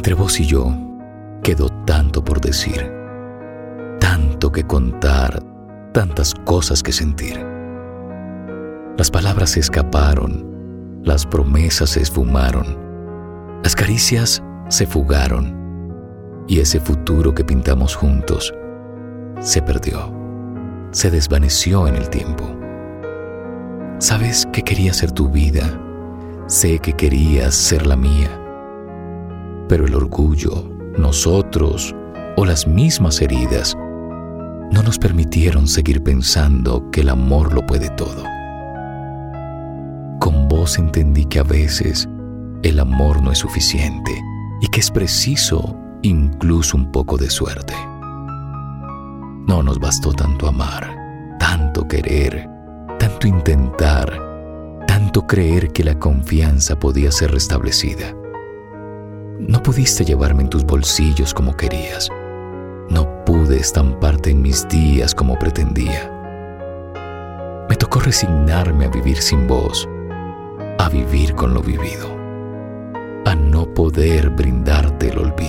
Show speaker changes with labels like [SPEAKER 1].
[SPEAKER 1] Entre vos y yo quedó tanto por decir, tanto que contar, tantas cosas que sentir. Las palabras se escaparon, las promesas se esfumaron, las caricias se fugaron y ese futuro que pintamos juntos se perdió, se desvaneció en el tiempo. Sabes que quería ser tu vida, sé que querías ser la mía, pero el orgullo, nosotros o las mismas heridas no nos permitieron seguir pensando que el amor lo puede todo. Con vos entendí que a veces el amor no es suficiente y que es preciso incluso un poco de suerte. No nos bastó tanto amar, tanto querer, tanto intentar, tanto creer que la confianza podía ser restablecida. No pudiste llevarme en tus bolsillos como querías. No pude estamparte en mis días como pretendía. Me tocó resignarme a vivir sin vos, a vivir con lo vivido, a no poder brindarte el olvido.